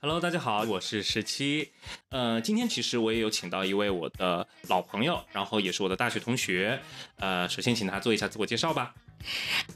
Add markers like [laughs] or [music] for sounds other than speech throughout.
Hello，大家好，我是十七。呃，今天其实我也有请到一位我的老朋友，然后也是我的大学同学。呃，首先请他做一下自我介绍吧。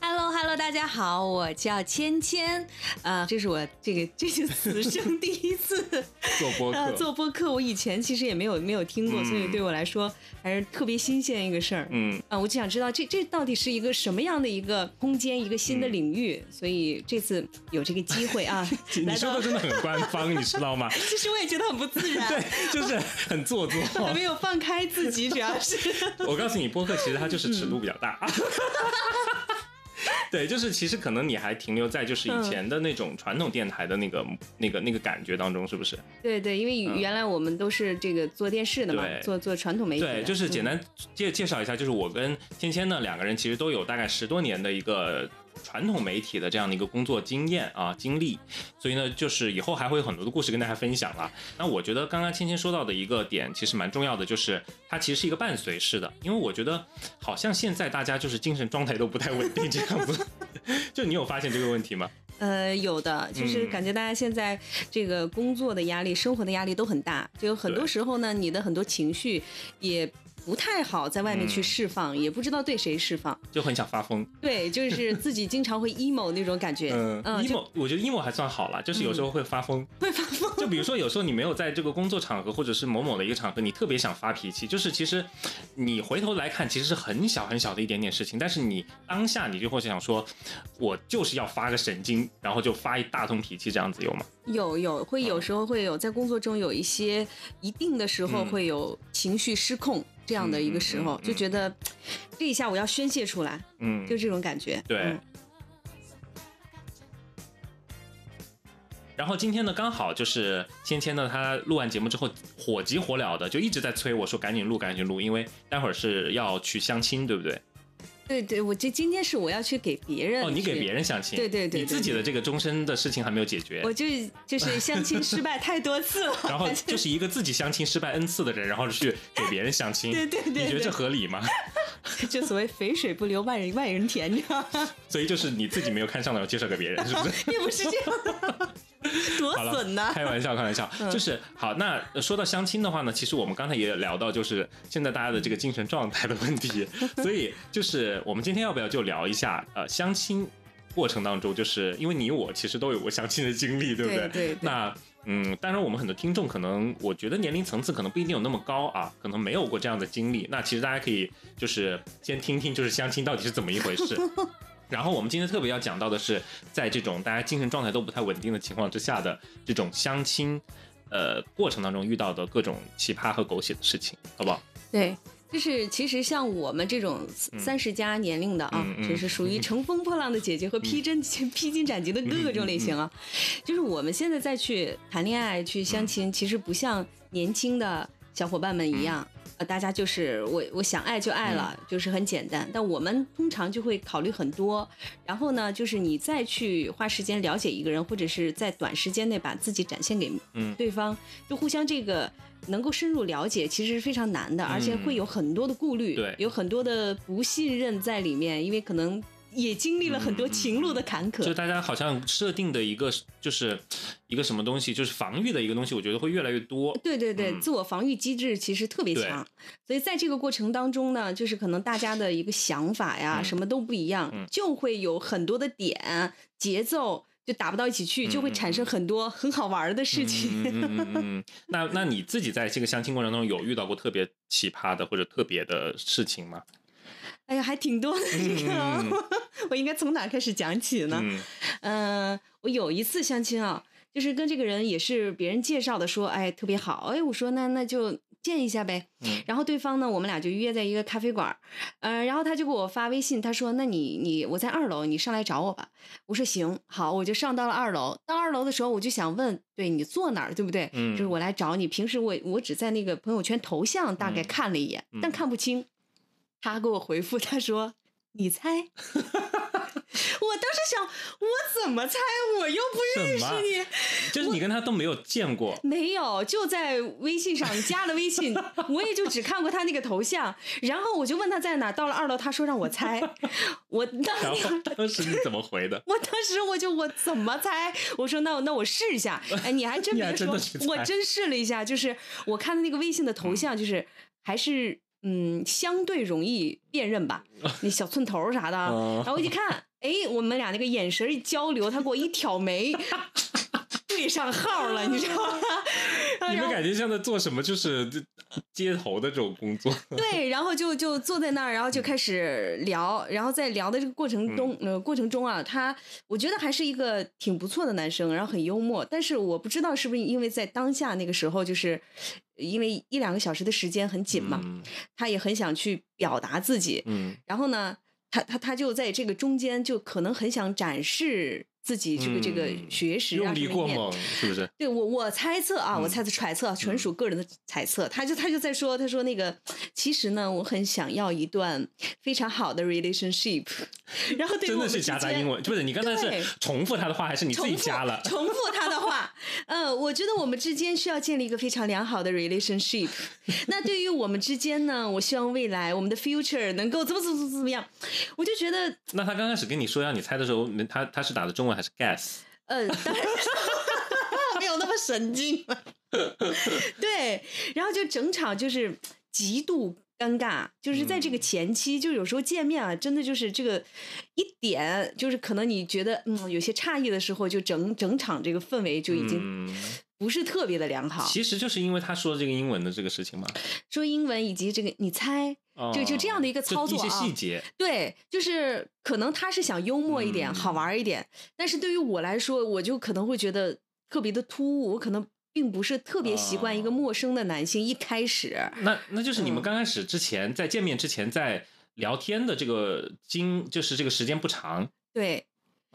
Hello，Hello，大家好，我叫芊芊，呃，这是我这个这是此生第一次做播客，做播客，我以前其实也没有没有听过，所以对我来说还是特别新鲜一个事儿。嗯，啊，我就想知道这这到底是一个什么样的一个空间，一个新的领域，所以这次有这个机会啊，[laughs] 你说的真的很官方，你知道吗？[laughs] 其实我也觉得很不自然，[laughs] 对，就是很做作，还没有放开自己，主要是。我告诉你，播客其实它就是尺度比较大。对，就是其实可能你还停留在就是以前的那种传统电台的那个那个那个感觉当中，是不是？对对，因为原来我们都是这个做电视的嘛，做做传统媒体。对，就是简单介介绍一下，就是我跟芊芊呢两个人其实都有大概十多年的一个。传统媒体的这样的一个工作经验啊经历，所以呢，就是以后还会有很多的故事跟大家分享了。那我觉得刚刚芊芊说到的一个点其实蛮重要的，就是它其实是一个伴随式的，因为我觉得好像现在大家就是精神状态都不太稳定这样子。[laughs] 就你有发现这个问题吗？呃，有的，就是感觉大家现在这个工作的压力、生活的压力都很大，就有很多时候呢，你的很多情绪也。不太好在外面去释放，也不知道对谁释放，就很想发疯。对，就是自己经常会 emo 那种感觉。嗯，emo，我觉得 emo 还算好了，就是有时候会发疯，会发疯。就比如说，有时候你没有在这个工作场合，或者是某某的一个场合，你特别想发脾气，就是其实你回头来看，其实是很小很小的一点点事情，但是你当下你就会想说，我就是要发个神经，然后就发一大通脾气，这样子有吗？有有，会有时候会有，在工作中有一些一定的时候会有情绪失控。这样的一个时候，就觉得这一下我要宣泄出来，嗯，就这种感觉。对。然后今天呢，刚好就是芊芊呢，她录完节目之后火急火燎的，就一直在催我说赶紧录，赶紧录，因为待会儿是要去相亲，对不对？对对，我这今天是我要去给别人哦，你给别人相亲，对对对，你自己的这个终身的事情还没有解决，我就就是 [laughs] 相亲失败太多次了，[laughs] 然后就是一个自己相亲失败 n 次的人，然后去给别人相亲，[laughs] 对对对，你觉得这合理吗？就所谓肥水不流外人外人田，你知道吗？所以就是你自己没有看上的，要介绍给别人，是不是？也不是这样。[laughs] 多损呢！开玩笑，开玩笑，就是好。那说到相亲的话呢，其实我们刚才也聊到，就是现在大家的这个精神状态的问题。所以，就是我们今天要不要就聊一下呃，相亲过程当中，就是因为你我其实都有过相亲的经历，对不对？对。那嗯，当然我们很多听众可能，我觉得年龄层次可能不一定有那么高啊，可能没有过这样的经历。那其实大家可以就是先听听，就是相亲到底是怎么一回事。[laughs] 然后我们今天特别要讲到的是，在这种大家精神状态都不太稳定的情况之下的这种相亲，呃，过程当中遇到的各种奇葩和狗血的事情，好不好？对，就是其实像我们这种三十加年龄的啊，就是属于乘风破浪的姐姐和披针披荆斩棘的哥哥这种类型啊，就是我们现在再去谈恋爱、去相亲，其实不像年轻的小伙伴们一样。大家就是我，我想爱就爱了，就是很简单。但我们通常就会考虑很多，然后呢，就是你再去花时间了解一个人，或者是在短时间内把自己展现给对方，就互相这个能够深入了解，其实是非常难的，而且会有很多的顾虑，对，有很多的不信任在里面，因为可能。也经历了很多情路的坎坷，就大家好像设定的一个就是一个什么东西，就是防御的一个东西，我觉得会越来越多。对对对，自我防御机制其实特别强，所以在这个过程当中呢，就是可能大家的一个想法呀，什么都不一样，就会有很多的点节奏就打不到一起去，就会产生很多很好玩的事情。嗯嗯嗯。[laughs] 那那你自己在这个相亲过程中有遇到过特别奇葩的或者特别的事情吗？哎呀，还挺多的这个，[laughs] 我应该从哪开始讲起呢？嗯，我有一次相亲啊，就是跟这个人也是别人介绍的，说哎特别好，哎我说那那就见一下呗。然后对方呢，我们俩就约在一个咖啡馆，嗯，然后他就给我发微信，他说那你你我在二楼，你上来找我吧。我说行，好，我就上到了二楼。到二楼的时候，我就想问，对你坐哪儿，对不对？嗯，就是我来找你。平时我我只在那个朋友圈头像大概看了一眼，但看不清。他给我回复，他说：“你猜。[laughs] ”我当时想，我怎么猜？我又不认识你，就是你跟他都没有见过，没有，就在微信上加了微信，[laughs] 我也就只看过他那个头像，然后我就问他在哪，到了二楼，他说让我猜，我当当时你怎么回的？我当时我就我怎么猜？我说那那我试一下，哎，你还真 [laughs] 别说，我真试了一下，就是我看的那个微信的头像，就是还是。嗯，相对容易辨认吧，[laughs] 那小寸头啥的，然后我一看，哎，我们俩那个眼神一交流，他给我一挑眉。[laughs] 对上号了，你知道吗？你们感觉像在做什么？就是街头的这种工作。[laughs] 对，然后就就坐在那儿，然后就开始聊，然后在聊的这个过程中，呃，过程中啊，他我觉得还是一个挺不错的男生，然后很幽默。但是我不知道是不是因为在当下那个时候，就是因为一两个小时的时间很紧嘛，他也很想去表达自己。嗯，然后呢，他他他就在这个中间，就可能很想展示。自己这个这个学识用力过猛，是不是？对我我猜测啊，我猜测揣测，纯属个人的猜测。他就他就在说，他说那个其实呢，我很想要一段非常好的 relationship。然后真的是夹杂英文，不是你刚才是重复他的话，还是你自己加了？重复他的话，嗯，我觉得我们之间需要建立一个非常良好的 relationship。那对于我们之间呢，我希望未来我们的 future 能够怎么怎么怎么怎么样。我就觉得，那他刚开始跟你说让你猜的时候，他他是打的中文。还是 gas？嗯，当然 [laughs] 没有那么神经。[laughs] 对，然后就整场就是极度尴尬，就是在这个前期，就有时候见面啊，真的就是这个一点，就是可能你觉得嗯有些诧异的时候，就整整场这个氛围就已经不是特别的良好。其实就是因为他说这个英文的这个事情嘛，说英文以及这个你猜。就就这样的一个操作啊，一些细节，对，就是可能他是想幽默一点，好玩一点，但是对于我来说，我就可能会觉得特别的突兀，我可能并不是特别习惯一个陌生的男性一开始。那那就是你们刚开始之前在见面之前在聊天的这个经，就是这个时间不长。对，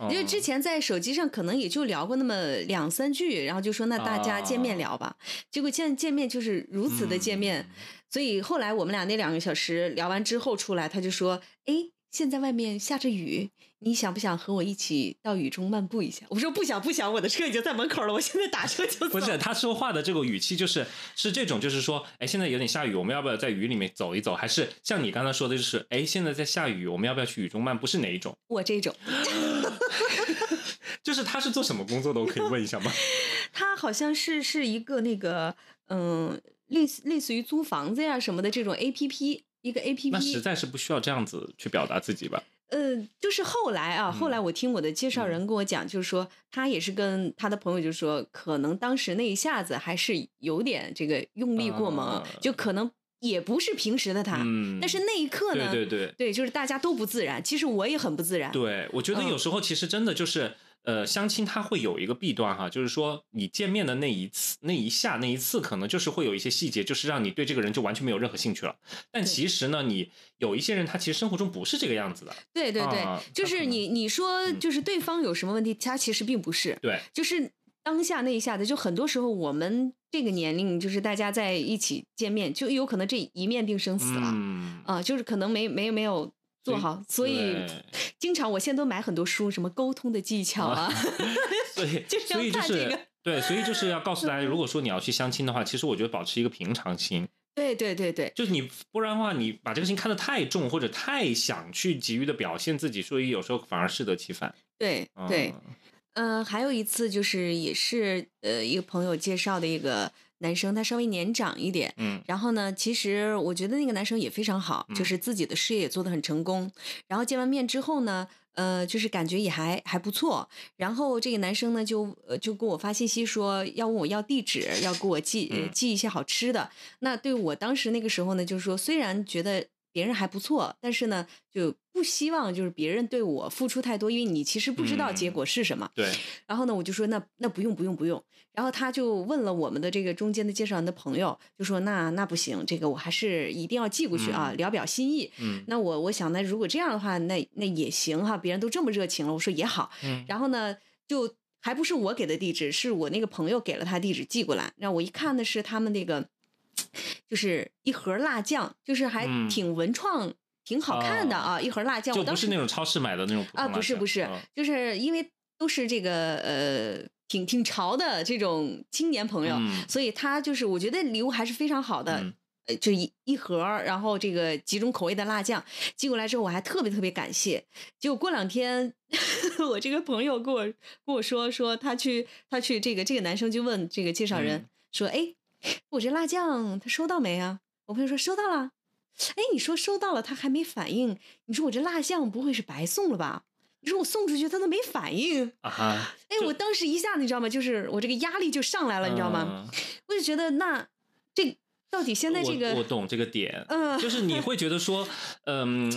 因为之前在手机上可能也就聊过那么两三句，然后就说那大家见面聊吧，结果见见面就是如此的见面。所以后来我们俩那两个小时聊完之后出来，他就说：“哎，现在外面下着雨，你想不想和我一起到雨中漫步一下？”我说：“不想，不想，我的车已经在门口了，我现在打车就走。”不是，他说话的这个语气就是是这种，就是说：“哎，现在有点下雨，我们要不要在雨里面走一走？”还是像你刚才说的，就是：“哎，现在在下雨，我们要不要去雨中漫步？”是哪一种？我这种，[laughs] 就是他是做什么工作的？我可以问一下吗？[laughs] 他好像是是一个那个嗯。类似类似于租房子呀什么的这种 A P P，一个 A P P，那实在是不需要这样子去表达自己吧？呃，就是后来啊，后来我听我的介绍人跟我讲，就是说他也是跟他的朋友就说，可能当时那一下子还是有点这个用力过猛，就可能也不是平时的他，但是那一刻呢，对对对，对，就是大家都不自然，其实我也很不自然。对，我觉得有时候其实真的就是。呃，相亲它会有一个弊端哈，就是说你见面的那一次、那一下、那一次，可能就是会有一些细节，就是让你对这个人就完全没有任何兴趣了。但其实呢，你有一些人，他其实生活中不是这个样子的。对对对，就是你你说就是对方有什么问题，他其实并不是。对，就是当下那一下子，就很多时候我们这个年龄，就是大家在一起见面，就有可能这一面定生死了。嗯啊，就是可能没没没有。做好，所以 [laughs] 经常我现在都买很多书，什么沟通的技巧啊。[laughs] 对，所以 [laughs] 就是对，所以就是要告诉大家，如果说你要去相亲的话，其实我觉得保持一个平常心。对对对对，就是你不然的话，你把这个心看得太重，或者太想去急于的表现自己，所以有时候反而适得其反。对对，嗯，还有一次就是也是呃一个朋友介绍的一个。男生他稍微年长一点，嗯，然后呢，其实我觉得那个男生也非常好，就是自己的事业也做得很成功。然后见完面之后呢，呃，就是感觉也还还不错。然后这个男生呢，就呃就给我发信息说要问我要地址，要给我寄寄一些好吃的。那对我当时那个时候呢，就是说虽然觉得。别人还不错，但是呢，就不希望就是别人对我付出太多，因为你其实不知道结果是什么。对。然后呢，我就说那那不用不用不用。然后他就问了我们的这个中间的介绍人的朋友，就说那那不行，这个我还是一定要寄过去啊，聊表心意。嗯。那我我想，那如果这样的话，那那也行哈，别人都这么热情了，我说也好。嗯。然后呢，就还不是我给的地址，是我那个朋友给了他地址寄过来。让我一看的是他们那个。就是一盒辣酱，就是还挺文创、挺好看的啊，一盒辣酱，就不是那种超市买的那种啊，不是不是，就是因为都是这个呃挺挺潮的这种青年朋友，所以他就是我觉得礼物还是非常好的。呃，就一一盒，然后这个几种口味的辣酱寄过来之后，我还特别特别感谢。结果过两天，[laughs] 我这个朋友跟我跟我说说，他去他去这个这个男生就问这个介绍人说：“哎，我这辣酱他收到没啊？”我朋友说：“收到了。”哎，你说收到了，他还没反应，你说我这辣酱不会是白送了吧？你说我送出去他都没反应啊哈？哎，我当时一下子你知道吗？就是我这个压力就上来了，你知道吗？[laughs] 我就觉得那这。到底现在这个我懂这个点，嗯，就是你会觉得说，嗯，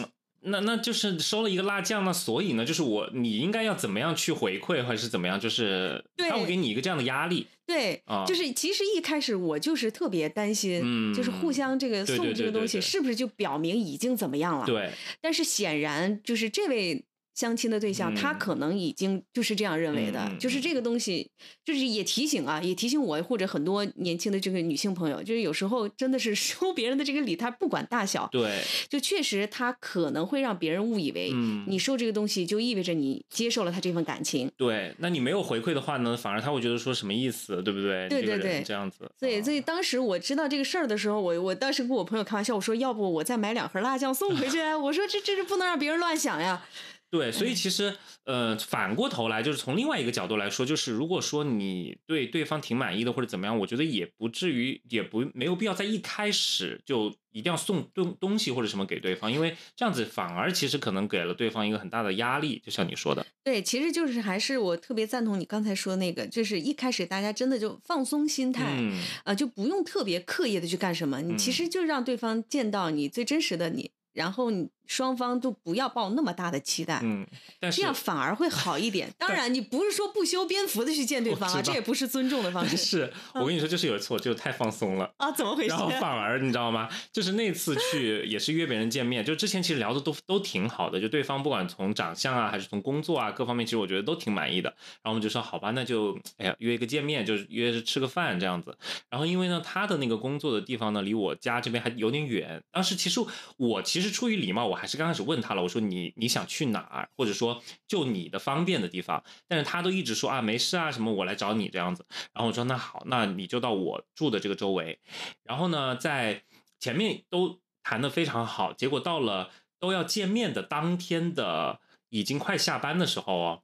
那那就是收了一个辣酱，那所以呢，就是我你应该要怎么样去回馈，或者是怎么样，就是他会给你一个这样的压力，对，就是其实一开始我就是特别担心，嗯，就是互相这个送这个东西是不是就表明已经怎么样了，对，但是显然就是这位。相亲的对象，他可能已经就是这样认为的，就是这个东西，就是也提醒啊，也提醒我或者很多年轻的这个女性朋友，就是有时候真的是 [laughs] 收别人的这个礼，他不管大小，对，就确实他可能会让别人误以为，你收这个东西就意味着你接受了他这份感情。对，那你没有回馈的话呢，反而他会觉得说什么意思，对不对？对对对，这样子。所以所以当时我知道这个事儿的时候，我我当时跟我朋友开玩笑，我说要不我再买两盒辣酱送回去？我说这这是不能让别人乱想呀。对，所以其实，呃，反过头来，就是从另外一个角度来说，就是如果说你对对方挺满意的或者怎么样，我觉得也不至于，也不没有必要在一开始就一定要送东东西或者什么给对方，因为这样子反而其实可能给了对方一个很大的压力，就像你说的。对，其实就是还是我特别赞同你刚才说那个，就是一开始大家真的就放松心态，啊，就不用特别刻意的去干什么，你其实就让对方见到你最真实的你。然后你双方都不要抱那么大的期待，嗯，但这样反而会好一点。[laughs] 当然，你不是说不修边幅的去见对方啊，这也不是尊重的方式。[laughs] 是我跟你说，就是有一次我就太放松了啊，怎么回事？然后反而你知道吗？就是那次去也是约别人见面，就之前其实聊的都都挺好的，就对方不管从长相啊，还是从工作啊各方面，其实我觉得都挺满意的。然后我们就说好吧，那就哎呀约一个见面，就是约着吃个饭这样子。然后因为呢，他的那个工作的地方呢，离我家这边还有点远。当时其实我其实出于礼貌，我还是刚开始问他了，我说你你想去哪儿，或者说就你的方便的地方，但是他都一直说啊没事啊什么，我来找你这样子。然后我说那好，那你就到我住的这个周围。然后呢，在前面都谈的非常好，结果到了都要见面的当天的已经快下班的时候哦，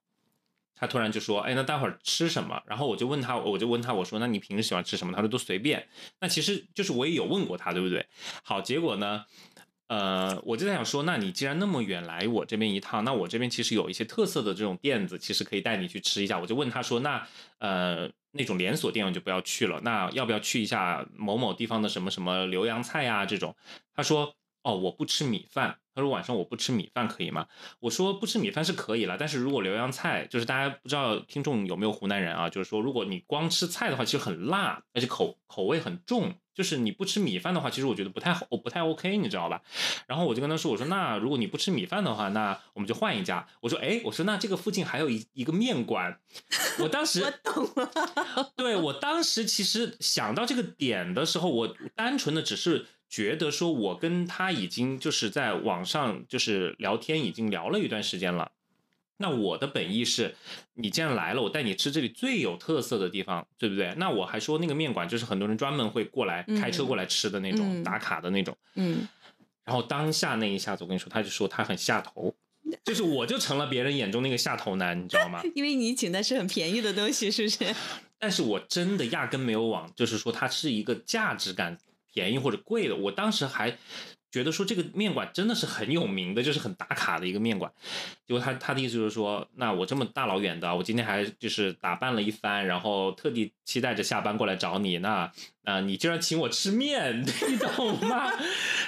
他突然就说，哎，那待会儿吃什么？然后我就问他，我就问他，我说那你平时喜欢吃什么？他说都随便。那其实就是我也有问过他，对不对？好，结果呢？呃，我就在想说，那你既然那么远来我这边一趟，那我这边其实有一些特色的这种店子，其实可以带你去吃一下。我就问他说，那呃那种连锁店我就不要去了，那要不要去一下某某地方的什么什么浏阳菜呀这种？他说，哦，我不吃米饭。他说晚上我不吃米饭可以吗？我说不吃米饭是可以了，但是如果浏阳菜，就是大家不知道听众有没有湖南人啊，就是说如果你光吃菜的话，其实很辣，而且口口味很重。就是你不吃米饭的话，其实我觉得不太好，我不太 OK，你知道吧？然后我就跟他说，我说那如果你不吃米饭的话，那我们就换一家。我说哎，我说那这个附近还有一一个面馆。我当时 [laughs] 我懂了，对我当时其实想到这个点的时候，我单纯的只是觉得说，我跟他已经就是在网上就是聊天，已经聊了一段时间了。那我的本意是，你既然来了，我带你吃这里最有特色的地方，对不对？那我还说那个面馆就是很多人专门会过来开车过来吃的那种打卡的那种。嗯。然后当下那一下子，我跟你说，他就说他很下头，就是我就成了别人眼中那个下头男，你知道吗？因为你请的是很便宜的东西，是不是？[laughs] 但是我真的压根没有往，就是说它是一个价值感便宜或者贵的，我当时还。觉得说这个面馆真的是很有名的，就是很打卡的一个面馆。结果他他的意思就是说，那我这么大老远的，我今天还就是打扮了一番，然后特地期待着下班过来找你。那那你居然请我吃面，[laughs] 你懂吗？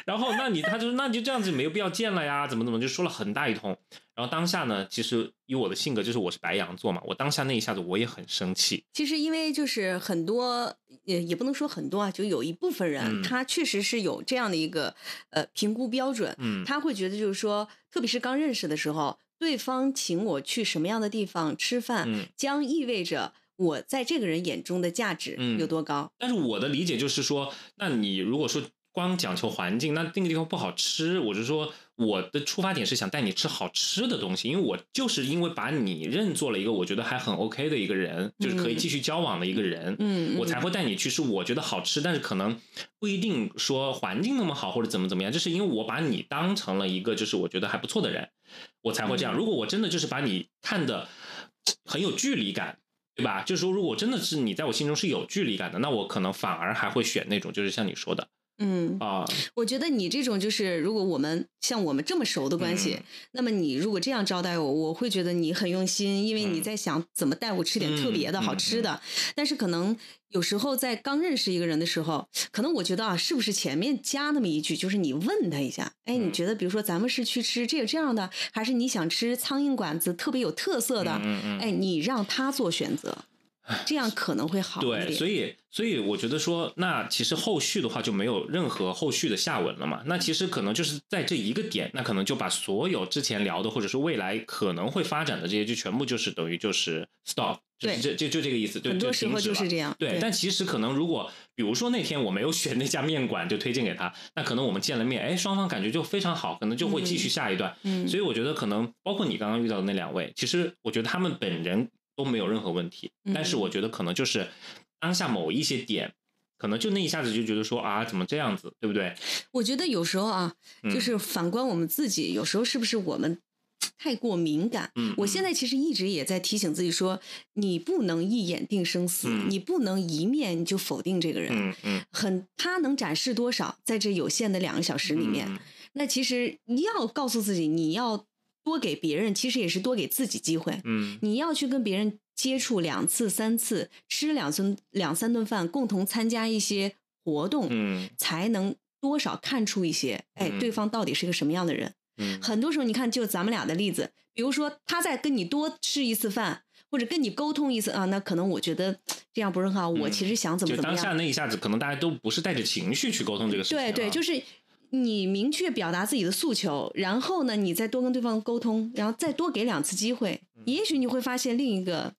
然后那你他就那你就这样子没有必要见了呀，怎么怎么就说了很大一通。然后当下呢，其实以我的性格，就是我是白羊座嘛，我当下那一下子我也很生气。其实因为就是很多，也也不能说很多啊，就有一部分人，他确实是有这样的一个呃评估标准，嗯，他会觉得就是说，特别是刚认识的时候，对方请我去什么样的地方吃饭，将意味着。我在这个人眼中的价值有多高？但是我的理解就是说，那你如果说光讲求环境，那那个地方不好吃。我是说，我的出发点是想带你吃好吃的东西，因为我就是因为把你认作了一个我觉得还很 OK 的一个人，就是可以继续交往的一个人，嗯，我才会带你去是我觉得好吃，但是可能不一定说环境那么好或者怎么怎么样，就是因为我把你当成了一个就是我觉得还不错的人，我才会这样。如果我真的就是把你看的很有距离感。对吧？就是说，如果真的是你在我心中是有距离感的，那我可能反而还会选那种，就是像你说的，嗯啊，我觉得你这种就是，如果我们像我们这么熟的关系，那么你如果这样招待我，我会觉得你很用心，因为你在想怎么带我吃点特别的好吃的。但是可能有时候在刚认识一个人的时候，可能我觉得啊，是不是前面加那么一句，就是你问他一下，哎，你觉得比如说咱们是去吃这个这样的，还是你想吃苍蝇馆子特别有特色的？哎，你让他做选择。这样可能会好对，所以所以我觉得说，那其实后续的话就没有任何后续的下文了嘛。那其实可能就是在这一个点，那可能就把所有之前聊的，或者是未来可能会发展的这些，就全部就是等于就是 stop，就是这就就这个意思。很多时候就是这样。对，但其实可能如果比如说那天我没有选那家面馆，就推荐给他，那可能我们见了面，哎，双方感觉就非常好，可能就会继续下一段。嗯。所以我觉得可能包括你刚刚遇到的那两位，其实我觉得他们本人。都没有任何问题，但是我觉得可能就是当下某一些点，可能就那一下子就觉得说啊，怎么这样子，对不对？我觉得有时候啊，就是反观我们自己，有时候是不是我们太过敏感？嗯，我现在其实一直也在提醒自己说，你不能一眼定生死，你不能一面就否定这个人。嗯嗯，很他能展示多少，在这有限的两个小时里面，那其实你要告诉自己，你要。多给别人，其实也是多给自己机会。嗯，你要去跟别人接触两次、三次，吃两顿、两三顿饭，共同参加一些活动，嗯，才能多少看出一些，哎，对方到底是个什么样的人。嗯，很多时候你看，就咱们俩的例子，比如说他在跟你多吃一次饭，或者跟你沟通一次啊，那可能我觉得 [tsk] 这样不是很好。我其实想怎么怎么样。就当下那一下子，可能大家都不是带着情绪去沟通这个事情。对对，就是。你明确表达自己的诉求，然后呢，你再多跟对方沟通，然后再多给两次机会，也许你会发现另一个。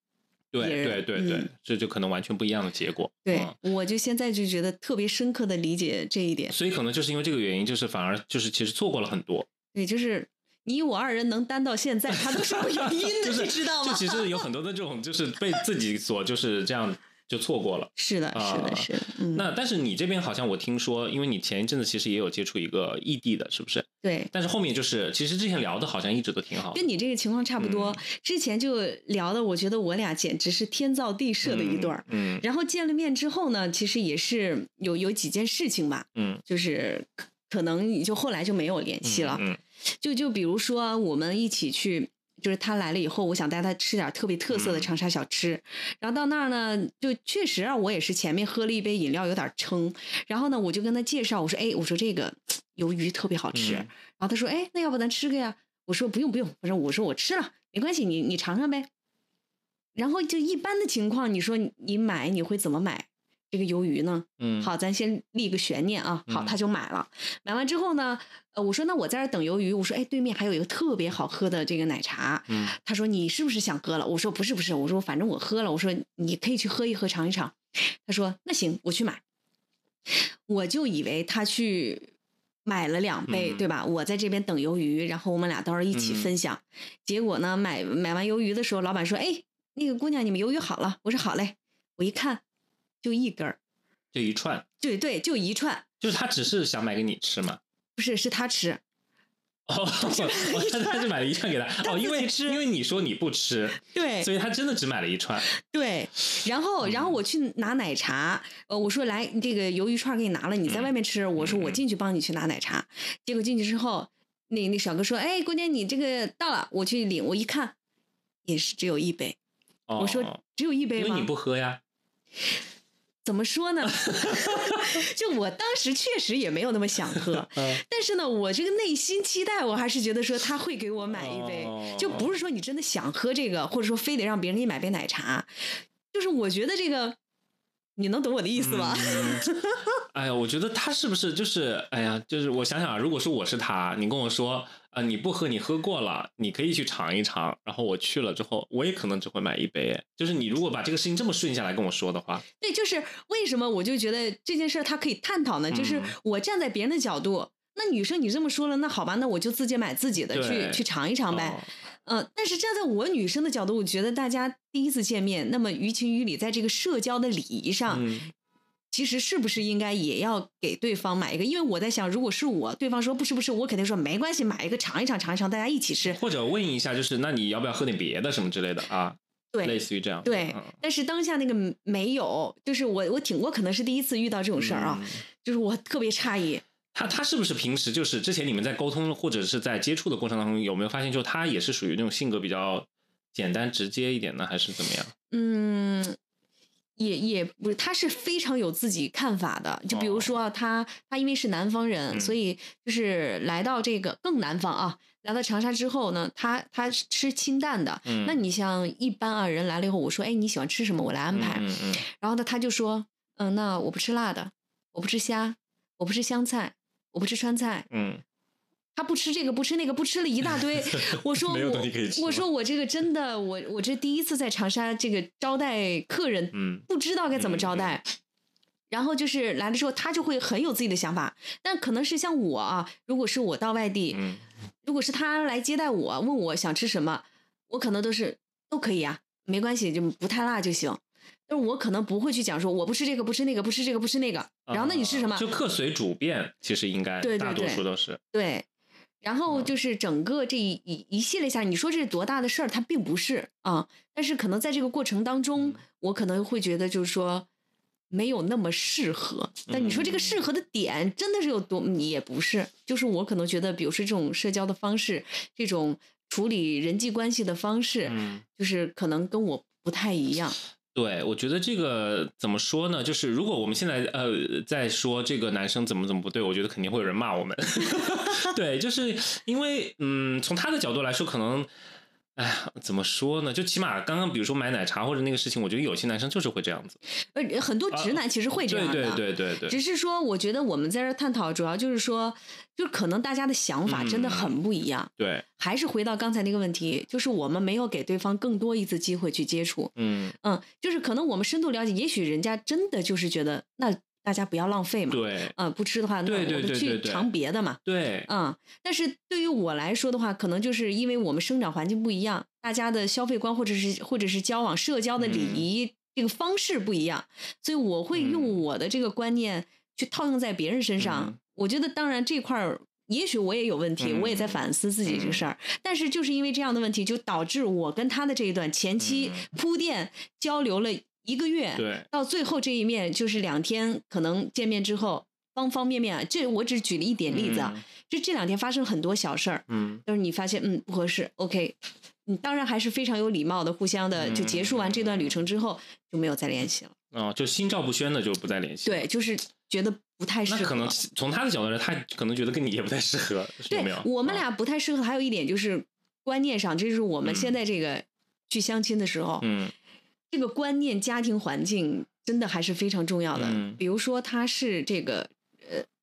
对对对对，这就可能完全不一样的结果。对，我就现在就觉得特别深刻的理解这一点。所以可能就是因为这个原因，就是反而就是其实错过了很多。对，就是你我二人能担到现在，他都是有原 [laughs] 因的，你知道吗？就其实有很多的这种，就是被自己所就是这样。就错过了，是的，是的，是的。那但是你这边好像我听说，因为你前一阵子其实也有接触一个异地的，是不是？对。但是后面就是，其实之前聊的好像一直都挺好。跟你这个情况差不多，之前就聊的，我觉得我俩简直是天造地设的一对儿。嗯。然后见了面之后呢，其实也是有有几件事情吧。嗯。就是可能就后来就没有联系了。嗯。就就比如说我们一起去。就是他来了以后，我想带他吃点特别特色的长沙小吃。然后到那儿呢，就确实啊，我也是前面喝了一杯饮料，有点撑。然后呢，我就跟他介绍，我说：“哎，我说这个鱿鱼特别好吃。”然后他说：“哎，那要不咱吃个呀？”我说：“不用不用。”我说：“我说我吃了，没关系，你你尝尝呗。”然后就一般的情况，你说你买你会怎么买？这个鱿鱼呢？嗯，好，咱先立个悬念啊。好，他就买了。买完之后呢，呃，我说那我在这等鱿鱼。我说，哎，对面还有一个特别好喝的这个奶茶。嗯，他说你是不是想喝了？我说不是不是，我说反正我喝了。我说你可以去喝一喝尝一尝。他说那行，我去买。我就以为他去买了两杯，对吧？我在这边等鱿鱼，然后我们俩到时候一起分享。结果呢，买买完鱿鱼的时候，老板说，哎，那个姑娘，你们鱿鱼好了。我说好嘞。我一看。就一根儿，就一串，对对，就一串，就是他只是想买给你吃嘛？不是，是他吃。哦，[laughs] 他就买了一串给他。[laughs] 哦，因为因为你说你不吃，对，所以他真的只买了一串。对，然后然后我去拿奶茶，呃，我说来这个鱿鱼串给你拿了，你在外面吃。我说我进去帮你去拿奶茶。结果进去之后，那那小哥说：“哎，姑娘，你这个到了，我去领。”我一看，也是只有一杯。我说只有一杯吗？因为你不喝呀。[laughs] 怎么说呢？[laughs] 就我当时确实也没有那么想喝，[laughs] 但是呢，我这个内心期待，我还是觉得说他会给我买一杯，就不是说你真的想喝这个，或者说非得让别人给你买杯奶茶，就是我觉得这个你能懂我的意思吗？哎呀，我觉得他是不是就是，哎呀，就是我想想啊，如果说我是他，你跟我说，啊，你不喝，你喝过了，你可以去尝一尝。然后我去了之后，我也可能只会买一杯。就是你如果把这个事情这么顺下来跟我说的话，对，就是为什么我就觉得这件事他可以探讨呢？就是我站在别人的角度，那女生你这么说了，那好吧，那我就自己买自己的去去尝一尝呗。嗯，但是站在我女生的角度，我觉得大家第一次见面，那么于情于理，在这个社交的礼仪上。其实是不是应该也要给对方买一个？因为我在想，如果是我，对方说不是不是，我肯定说没关系，买一个尝一尝尝一尝，大家一起吃。或者问一下，就是那你要不要喝点别的什么之类的啊？对，类似于这样。对，但是当下那个没有，就是我我挺我可能是第一次遇到这种事儿啊，就是我特别诧异。他他是不是平时就是之前你们在沟通或者是在接触的过程当中有没有发现，就他也是属于那种性格比较简单直接一点呢，还是怎么样？嗯。也也不是，他是非常有自己看法的。就比如说，他他因为是南方人，所以就是来到这个更南方啊，来到长沙之后呢，他他吃清淡的。那你像一般啊人来了以后，我说，哎，你喜欢吃什么？我来安排。然后呢，他就说，嗯，那我不吃辣的，我不吃虾，我不吃香菜，我不吃川菜。嗯。他不吃这个，不吃那个，不吃了一大堆。[laughs] 我说我，我说我这个真的，我我这第一次在长沙这个招待客人，嗯，不知道该怎么招待。然后就是来了之后，他就会很有自己的想法。但可能是像我啊，如果是我到外地，如果是他来接待我，问我想吃什么，我可能都是都可以啊，没关系，就不太辣就行。但是我可能不会去讲说我不吃这个，不吃那个，不吃这个，不吃那个。然后那你是什么？就客随主便，其实应该大多数都是对。然后就是整个这一一一系列下，你说这是多大的事儿？它并不是啊，但是可能在这个过程当中，我可能会觉得就是说没有那么适合。但你说这个适合的点真的是有多？你也不是，就是我可能觉得，比如说这种社交的方式，这种处理人际关系的方式，就是可能跟我不太一样。对，我觉得这个怎么说呢？就是如果我们现在呃在说这个男生怎么怎么不对，我觉得肯定会有人骂我们。[laughs] 对，就是因为嗯，从他的角度来说，可能。哎呀，怎么说呢？就起码刚刚比如说买奶茶或者那个事情，我觉得有些男生就是会这样子。呃，很多直男其实会这样的。对对对对对。只是说，我觉得我们在这探讨，主要就是说，就可能大家的想法真的很不一样。对。还是回到刚才那个问题，就是我们没有给对方更多一次机会去接触。嗯嗯，就是可能我们深度了解，也许人家真的就是觉得那。大家不要浪费嘛，对，嗯，不吃的话，那我们去尝别的嘛，对，嗯，但是对于我来说的话，可能就是因为我们生长环境不一样，大家的消费观或者是或者是交往社交的礼仪这个方式不一样，所以我会用我的这个观念去套用在别人身上。我觉得当然这块儿也许我也有问题，我也在反思自己这个事儿，但是就是因为这样的问题，就导致我跟他的这一段前期铺垫交流了。一个月，对，到最后这一面就是两天，可能见面之后，方方面面啊，这我只举了一点例子啊，就这两天发生很多小事儿，嗯，就是你发现嗯不合适，OK，你当然还是非常有礼貌的，互相的就结束完这段旅程之后就没有再联系了，哦，就心照不宣的就不再联系，对，就是觉得不太适合，那可能从他的角度来，他可能觉得跟你也不太适合，对，我们俩不太适合，还有一点就是观念上，这是我们现在这个去相亲的时候，嗯。这个观念、家庭环境真的还是非常重要的。比如说，他是这个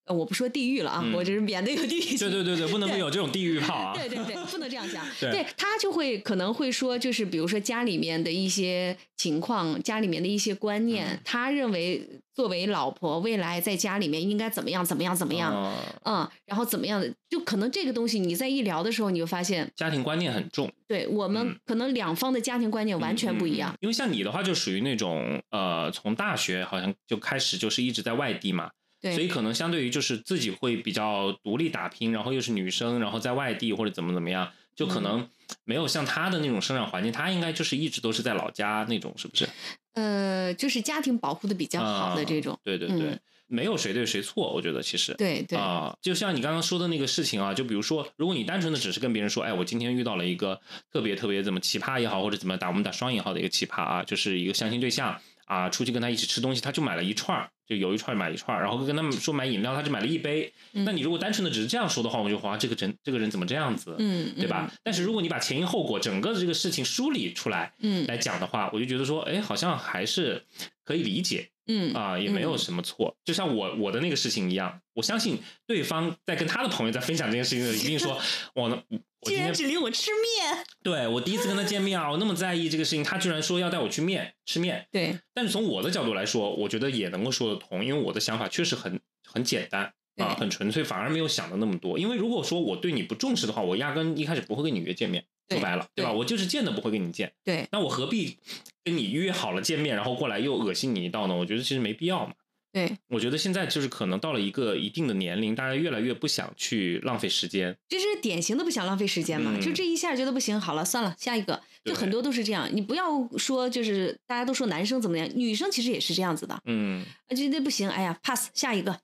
呃，我不说地狱了啊，我这是免得有地狱。对对对对，[laughs] 不能够有这种地狱炮啊。对对对，不能这样想。对他就会可能会说，就是比如说家里面的一些情况，家里面的一些观念，他认为。作为老婆，未来在家里面应该怎么样？怎么样？怎么样？嗯，然后怎么样的？就可能这个东西，你在一聊的时候，你就发现家庭观念很重。对我们可能两方的家庭观念完全不一样。因为像你的话，就属于那种呃，从大学好像就开始就是一直在外地嘛，对，所以可能相对于就是自己会比较独立打拼，然后又是女生，然后在外地或者怎么怎么样，就可能没有像她的那种生长环境，她应该就是一直都是在老家那种，是不是？呃，就是家庭保护的比较好的这种，对对对，没有谁对谁错，我觉得其实对对啊，就像你刚刚说的那个事情啊，就比如说，如果你单纯的只是跟别人说，哎，我今天遇到了一个特别特别怎么奇葩也好，或者怎么打我们打双引号的一个奇葩啊，就是一个相亲对象。啊，出去跟他一起吃东西，他就买了一串儿，就有一串买一串儿，然后跟他们说买饮料，他就买了一杯。那你如果单纯的只是这样说的话，我就哇，这个人这个人怎么这样子？嗯，对吧？但是如果你把前因后果整个的这个事情梳理出来，嗯，来讲的话，我就觉得说，哎，好像还是可以理解嗯啊，也没有什么错。就像我我的那个事情一样，我相信对方在跟他的朋友在分享这件事情的时候，一定说，[laughs] 我呢，我今天只领我吃面，对我第一次跟他见面啊，我那么在意这个事情，他居然说要带我去面吃面。对，但是从我的角度来说，我觉得也能够说得通，因为我的想法确实很很简单啊，很纯粹，反而没有想的那么多。因为如果说我对你不重视的话，我压根一开始不会跟你约见面。说白了，对吧？我就是见都不会跟你见。对，那我何必跟你约好了见面，然后过来又恶心你一道呢？我觉得其实没必要嘛。对，我觉得现在就是可能到了一个一定的年龄，大家越来越不想去浪费时间。这是典型的不想浪费时间嘛？就这一下觉得不行，好了，算了，下一个。就很多都是这样。你不要说，就是大家都说男生怎么样，女生其实也是这样子的。嗯，觉得不行，哎呀，pass 下一个。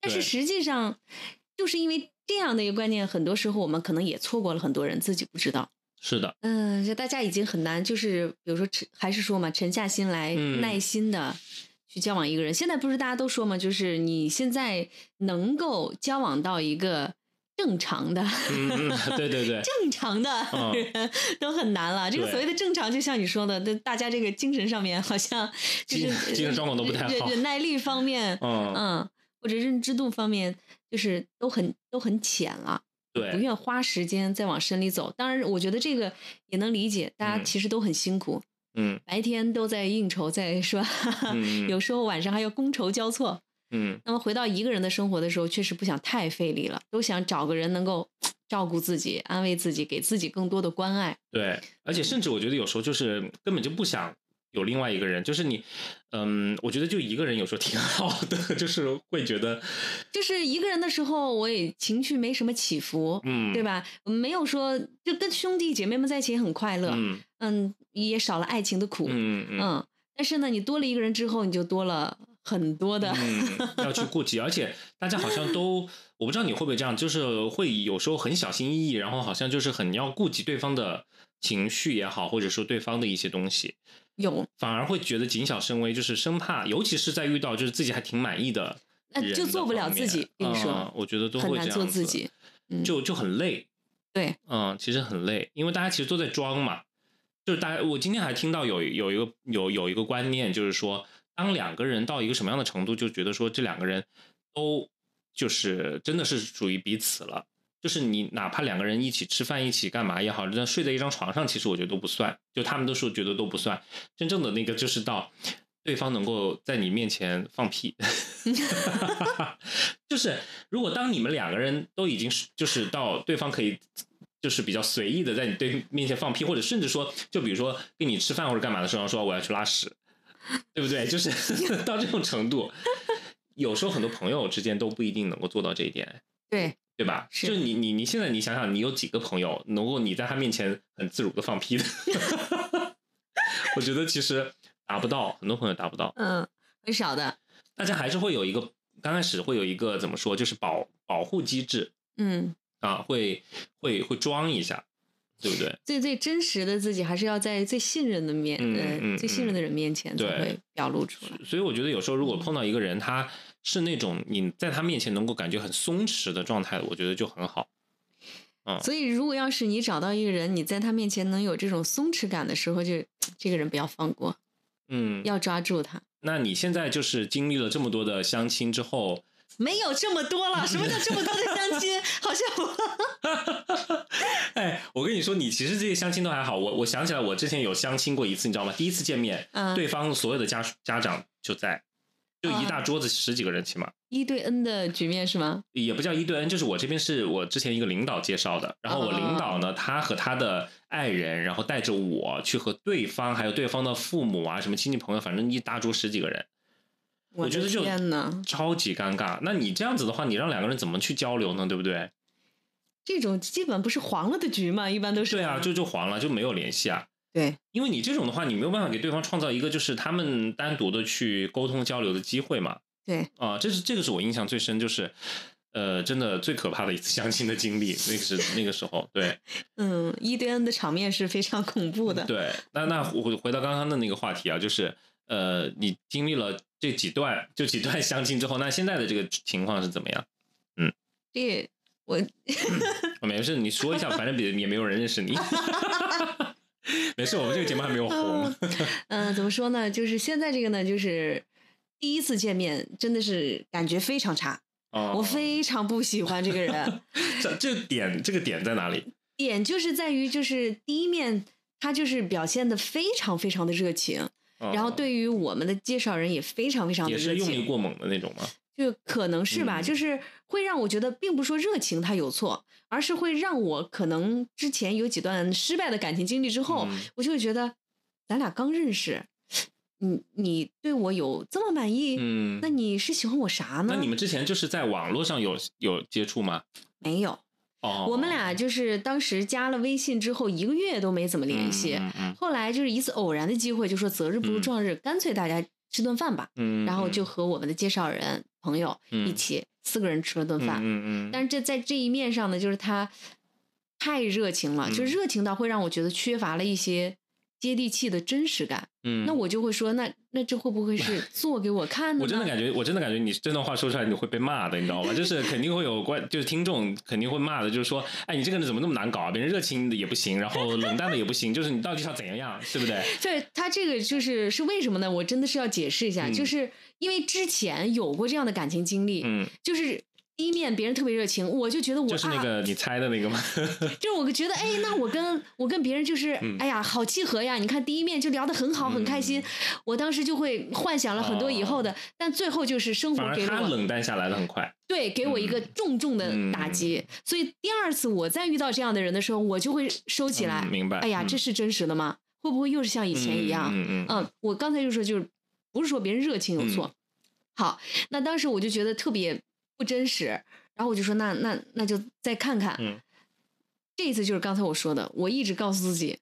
但是实际上，就是因为这样的一个观念，很多时候我们可能也错过了很多人，自己不知道。是的，嗯，就大家已经很难，就是比如说沉，还是说嘛，沉下心来，耐心的去交往一个人。现在不是大家都说嘛，就是你现在能够交往到一个正常的，[laughs] 对对对，正常的人都很难了。这个所谓的正常，就像你说的，大家这个精神上面好像 [laughs] 就是精神状况都不太好，忍耐力方面，嗯，或者认知度方面，就是都很都很浅了。对，不愿花时间再往深里走。当然，我觉得这个也能理解，大家其实都很辛苦。嗯，白天都在应酬，在说，[laughs] 有时候晚上还要觥筹交错。嗯，那么回到一个人的生活的时候，确实不想太费力了，都想找个人能够照顾自己、安慰自己，给自己更多的关爱。对，而且甚至我觉得有时候就是根本就不想。有另外一个人，就是你，嗯，我觉得就一个人有时候挺 [laughs] 好的，就是会觉得，就是一个人的时候，我也情绪没什么起伏，嗯，对吧？没有说就跟兄弟姐妹们在一起也很快乐，嗯，嗯，也少了爱情的苦，嗯嗯，但是呢，你多了一个人之后，你就多了很多的 [laughs] 要去顾及，而且大家好像都，我不知道你会不会这样，就是会有时候很小心翼翼，然后好像就是很要顾及对方的情绪也好，或者说对方的一些东西。有，反而会觉得谨小慎微，就是生怕，尤其是在遇到就是自己还挺满意的，那就做不了自己。跟你说，我觉得都很难做自己，就就很累。对，嗯，其实很累，因为大家其实都在装嘛。就是大家，我今天还听到有有一个有有一个观念，就是说，当两个人到一个什么样的程度，就觉得说这两个人都就是真的是属于彼此了。就是你哪怕两个人一起吃饭、一起干嘛也好，那睡在一张床上，其实我觉得都不算。就他们都说觉得都不算。真正的那个就是到对方能够在你面前放屁 [laughs] [laughs] 就是如果当你们两个人都已经是就是到对方可以就是比较随意的在你对面前放屁，或者甚至说就比如说跟你吃饭或者干嘛的时候说我要去拉屎，对不对？就是 [laughs] 到这种程度，有时候很多朋友之间都不一定能够做到这一点。对。对吧？就你你你现在你想想，你有几个朋友能够你在他面前很自如的放屁的？[laughs] 我觉得其实达不到，很多朋友达不到。嗯，很少的。大家还是会有一个刚开始会有一个怎么说，就是保保护机制。嗯。啊，会会会装一下，对不对？最最真实的自己还是要在最信任的面，嗯最信任的人面前才会表露出来。所以我觉得有时候如果碰到一个人，他。是那种你在他面前能够感觉很松弛的状态，我觉得就很好。嗯，所以如果要是你找到一个人，你在他面前能有这种松弛感的时候，就这个人不要放过，嗯，要抓住他。那你现在就是经历了这么多的相亲之后，没有这么多了。什么叫这么多的相亲？好像我，[laughs] 哎，我跟你说，你其实这些相亲都还好。我我想起来，我之前有相亲过一次，你知道吗？第一次见面，对方所有的家家长就在。就一大桌子十几个人起码一对 N 的局面是吗？也不叫一对 N，就是我这边是我之前一个领导介绍的，然后我领导呢，他和他的爱人，然后带着我去和对方还有对方的父母啊，什么亲戚朋友，反正一大桌十几个人，我觉得就超级尴尬。那你这样子的话，你让两个人怎么去交流呢？对不对？这种基本不是黄了的局嘛，一般都是对啊，就就黄了，就没有联系啊。对，因为你这种的话，你没有办法给对方创造一个就是他们单独的去沟通交流的机会嘛。对，啊，这是这个是我印象最深，就是呃，真的最可怕的一次相亲的经历，那个是那个时候。对，[laughs] 嗯，一对 N 的场面是非常恐怖的。对，那那回回到刚刚的那个话题啊，就是呃，你经历了这几段就几段相亲之后，那现在的这个情况是怎么样？嗯，这我没事，你说一下，反正别也没有人认识你。[laughs] 没事，我们这个节目还没有红。嗯，怎么说呢？就是现在这个呢，就是第一次见面真的是感觉非常差，哦我非常不喜欢这个人。[laughs] 这这点这个点在哪里？点就是在于，就是第一面他就是表现的非常非常的热情，哦然后对于我们的介绍人也非常非常的也是，用力过猛的那种吗？就可能是吧，嗯就是会让我觉得，并不是说热情他有错，而是会让我可能之前有几段失败的感情经历之后，嗯我就会觉得，咱俩刚认识，你你对我有这么满意？嗯，那你是喜欢我啥呢？那你们之前就是在网络上有有接触吗？没有，哦，我们俩就是当时加了微信之后一个月都没怎么联系，嗯嗯后来就是一次偶然的机会，就说择日不如嗯。撞日，干脆大家吃顿饭吧。嗯，然后就和我们的介绍人朋友嗯。一起四个人吃了顿饭。嗯嗯，但是这在这一面上呢，就是他太热情了，嗯就是热情到会让我觉得缺乏了一些接地气的真实感。嗯，那我就会说，那那这会不会是 [laughs] 做给我看的呢？我真的感觉，我真的感觉你这段话说出来你会被骂的，你知道吗？就是肯定会有关，就是听众肯定会骂的，就是说，哎，你这个人怎么那么难搞啊？别人热情的也不行，然后冷淡的也不行，就是你到底想怎样，对不对？[laughs] 对他这个就是是为什么呢？我真的是要解释一下，嗯就是因为之前有过这样的感情经历，嗯，就是第一面别人特别热情，我就觉得我就是那啊，个你猜的那个吗？[laughs] 就是我觉得哎，那我跟我跟别人就是、嗯哎呀好契合呀，你看第一面就聊得很好，很开心，我当时就会幻想了很多以后的，但最后就是生活给了我冷淡下来的很快。对，给我一个重重的打击。所以第二次我再遇到这样的人的时候，我就会收起来。嗯明白哎呀，嗯这是真实的吗？会不会又是像以前一样？嗯嗯嗯，我刚才就说，就是不是说别人热情有错。好，那当时我就觉得特别不真实，然后我就说，那那那就再看看。嗯这一次就是刚才我说的，我一直告诉自己。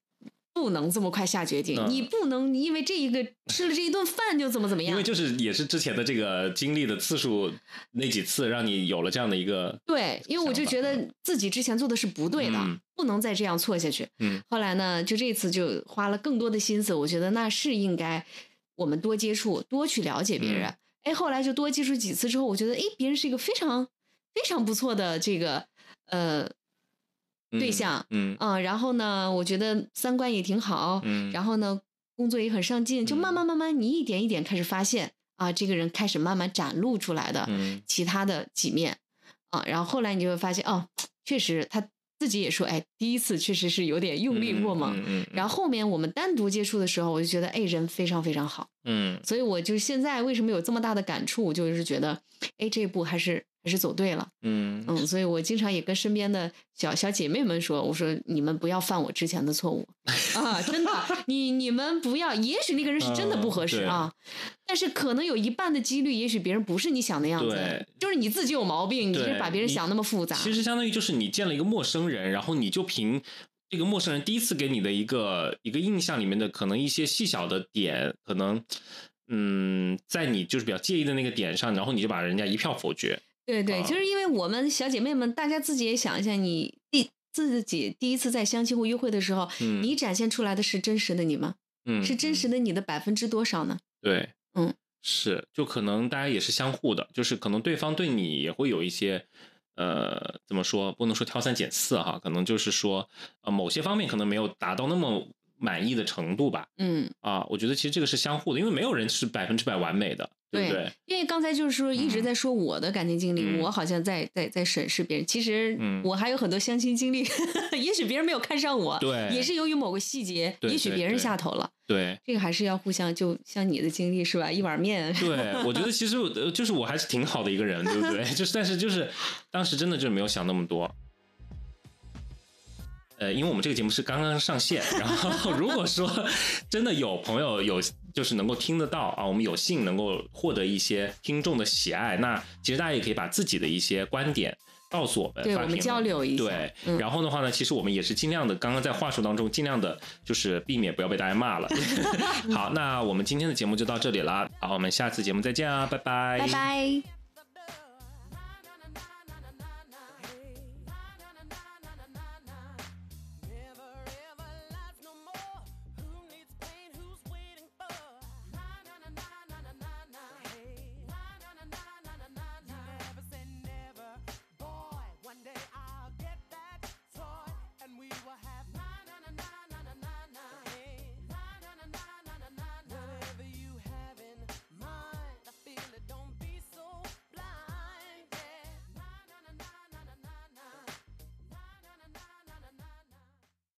不能这么快下决定，嗯你不能因为这一个吃了这一顿饭就怎么怎么样。因为就是也是之前的这个经历的次数那几次，让你有了这样的一个对，因为我就觉得自己之前做的是不对的，嗯不能再这样错下去。嗯后来呢，就这次就花了更多的心思，我觉得那是应该我们多接触，多去了解别人。嗯哎，后来就多接触几次之后，我觉得哎，别人是一个非常非常不错的这个呃对象，嗯。嗯、然后呢，我觉得三观也挺好，嗯，然后呢，工作也很上进，就慢慢慢慢，你一点一点开始发现啊，这个人开始慢慢展露出来的嗯。其他的几面。啊，然后后来你就会发现，哦，确实他自己也说，哎，第一次确实是有点用力过猛。嗯嗯，然后后面我们单独接触的时候，我就觉得，哎，人非常非常好，嗯所以我就现在为什么有这么大的感触，就是觉得，哎，这一步还是还是走对了。嗯嗯，所以我经常也跟身边的小小姐妹们说，我说你们不要犯我之前的错误 [laughs] 啊，真的，你你们不要，也许那个人是真的不合适嗯啊，但是可能有一半的几率，也许别人不是你想的样子对，就是你自己有毛病，你是把别人想那么复杂。其实相当于就是你见了一个陌生人，然后你就凭这个陌生人第一次给你的一个一个印象里面的可能一些细小的点，可能嗯，在你就是比较介意的那个点上，然后你就把人家一票否决。对对，啊就是因为我们小姐妹们，大家自己也想一下，你第自己第一次在相亲或约会的时候，嗯你展现出来的是真实的你吗？嗯，是真实的，的你的百分之多少呢？对，嗯，是，就可能大家也是相互的，就是可能对方对你也会有一些。呃，怎么说？不能说挑三拣四哈，可能就是说，呃，某些方面可能没有达到那么满意的程度吧。嗯，啊，我觉得其实这个是相互的，因为没有人是百分之百完美的，对？因为刚才就是说一直在说我的感情经历，嗯我好像在在在审视别人，其实嗯我还有很多相亲经历，[laughs] 也许别人没有看上我，对也是由于某个细节，对也许别人下头了，对这个还是要互相，就像你的经历是吧？一碗面，[laughs] 对，我觉得其实我呃就是我还是挺好的一个人，对不对？[laughs] 就是但是就是当时真的就是没有想那么多。呃，因为我们这个节目是刚刚上线，然后如果说真的有朋友有就是能够听得到啊，我们有幸能够获得一些听众的喜爱，那其实大家也可以把自己的一些观点告诉我们，对我们交流一下对，嗯然后的话呢，其实我们也是尽量的，刚刚在话术当中尽量的，就是避免不要被大家骂了。[laughs] 好，那我们今天的节目就到这里了，好，我们下次节目再见啊，拜拜，拜拜。